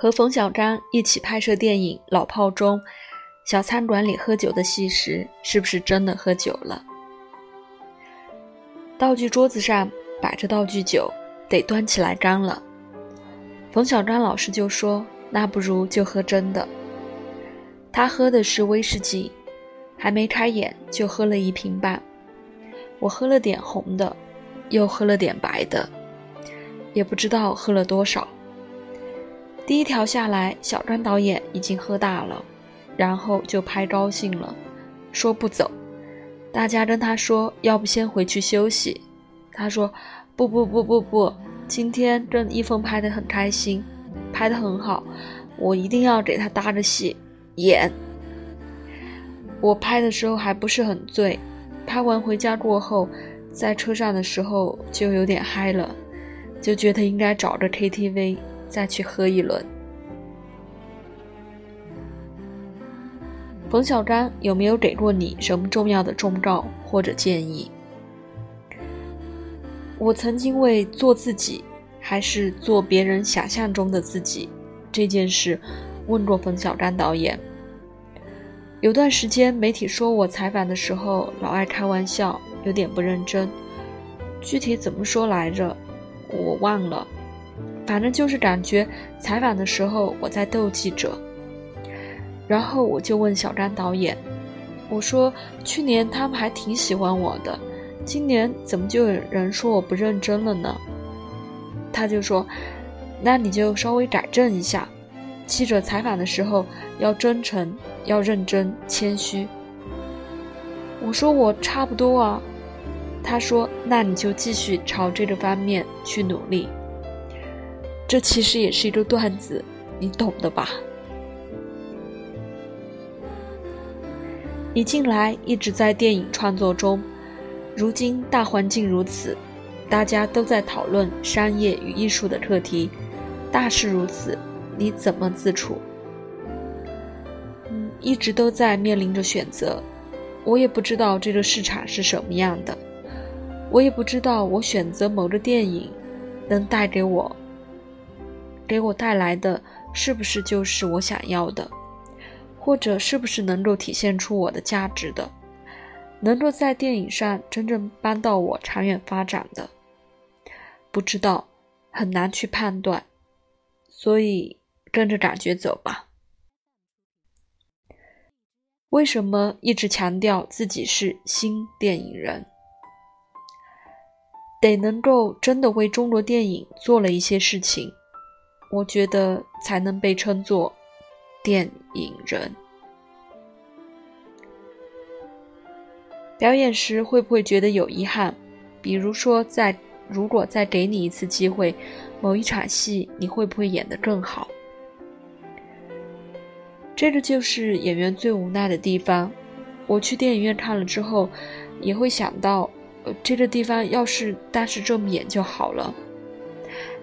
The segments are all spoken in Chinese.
和冯小刚一起拍摄电影《老炮》中，小餐馆里喝酒的戏时，是不是真的喝酒了？道具桌子上摆着道具酒，得端起来干了。冯小刚老师就说：“那不如就喝真的。”他喝的是威士忌，还没开眼就喝了一瓶半。我喝了点红的，又喝了点白的，也不知道喝了多少。第一条下来，小张导演已经喝大了，然后就拍高兴了，说不走。大家跟他说，要不先回去休息。他说：“不不不不不，今天跟一峰拍的很开心，拍的很好，我一定要给他搭着戏演。”我拍的时候还不是很醉，拍完回家过后，在车上的时候就有点嗨了，就觉得应该找个 KTV。再去喝一轮。冯小刚有没有给过你什么重要的忠告或者建议？我曾经为做自己还是做别人想象中的自己这件事问过冯小刚导演。有段时间媒体说我采访的时候老爱开玩笑，有点不认真。具体怎么说来着，我忘了。反正就是感觉采访的时候我在逗记者，然后我就问小张导演，我说去年他们还挺喜欢我的，今年怎么就有人说我不认真了呢？他就说，那你就稍微改正一下，记者采访的时候要真诚、要认真、谦虚。我说我差不多啊，他说那你就继续朝这个方面去努力。这其实也是一个段子，你懂的吧？你近来一直在电影创作中，如今大环境如此，大家都在讨论商业与艺术的课题，大势如此，你怎么自处？嗯，一直都在面临着选择，我也不知道这个市场是什么样的，我也不知道我选择某个电影能带给我。给我带来的是不是就是我想要的，或者是不是能够体现出我的价值的，能够在电影上真正帮到我长远发展的？不知道，很难去判断，所以跟着感觉走吧。为什么一直强调自己是新电影人？得能够真的为中国电影做了一些事情。我觉得才能被称作电影人。表演时会不会觉得有遗憾？比如说，在如果再给你一次机会，某一场戏你会不会演得更好？这个就是演员最无奈的地方。我去电影院看了之后，也会想到，呃，这个地方要是当时这么演就好了，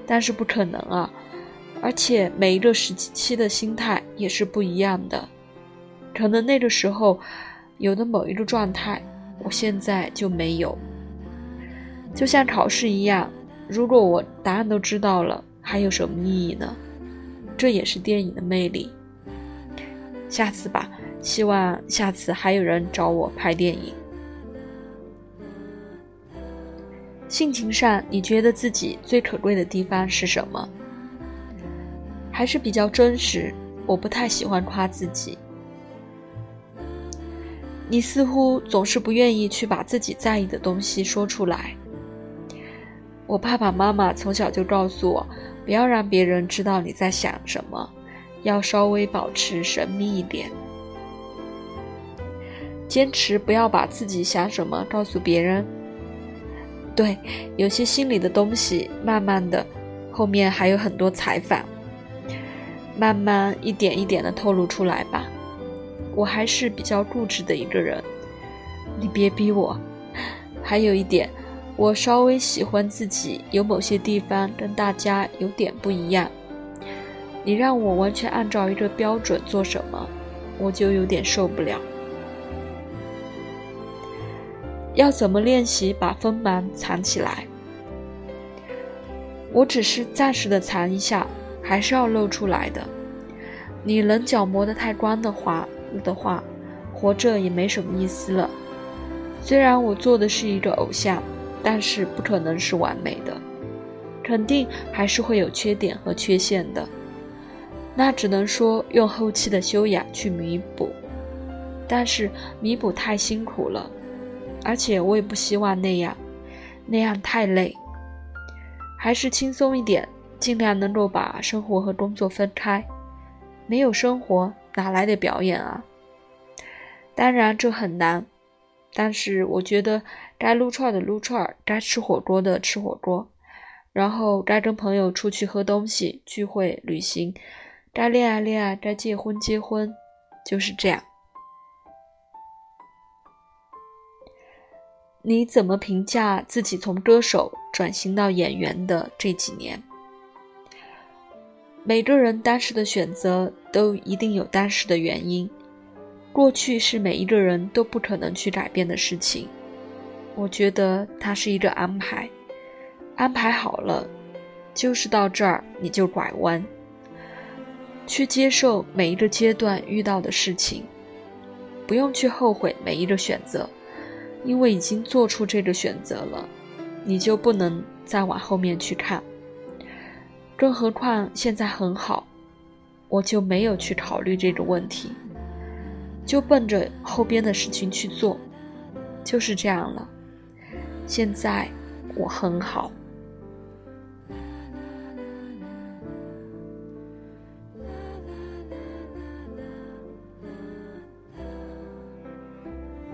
但是不可能啊。而且每一个时期的心态也是不一样的，可能那个时候有的某一个状态，我现在就没有。就像考试一样，如果我答案都知道了，还有什么意义呢？这也是电影的魅力。下次吧，希望下次还有人找我拍电影。性情上，你觉得自己最可贵的地方是什么？还是比较真实，我不太喜欢夸自己。你似乎总是不愿意去把自己在意的东西说出来。我爸爸妈妈从小就告诉我，不要让别人知道你在想什么，要稍微保持神秘一点，坚持不要把自己想什么告诉别人。对，有些心里的东西，慢慢的，后面还有很多采访。慢慢一点一点的透露出来吧，我还是比较固执的一个人，你别逼我。还有一点，我稍微喜欢自己有某些地方跟大家有点不一样。你让我完全按照一个标准做什么，我就有点受不了。要怎么练习把锋芒藏起来？我只是暂时的藏一下。还是要露出来的。你棱角磨得太光的话的话，活着也没什么意思了。虽然我做的是一个偶像，但是不可能是完美的，肯定还是会有缺点和缺陷的。那只能说用后期的修养去弥补，但是弥补太辛苦了，而且我也不希望那样，那样太累。还是轻松一点，尽量能够把生活和工作分开。没有生活，哪来的表演啊？当然这很难。但是我觉得该撸串的撸串，该吃火锅的吃火锅，然后该跟朋友出去喝东西、聚会、旅行，该恋爱恋爱，该结婚结婚，就是这样。你怎么评价自己从歌手转型到演员的这几年？每个人当时的选择都一定有当时的原因。过去是每一个人都不可能去改变的事情，我觉得它是一个安排，安排好了，就是到这儿你就拐弯，去接受每一个阶段遇到的事情，不用去后悔每一个选择，因为已经做出这个选择了，你就不能再往后面去看。更何况现在很好，我就没有去考虑这个问题。就奔着后边的事情去做，就是这样了。现在我很好。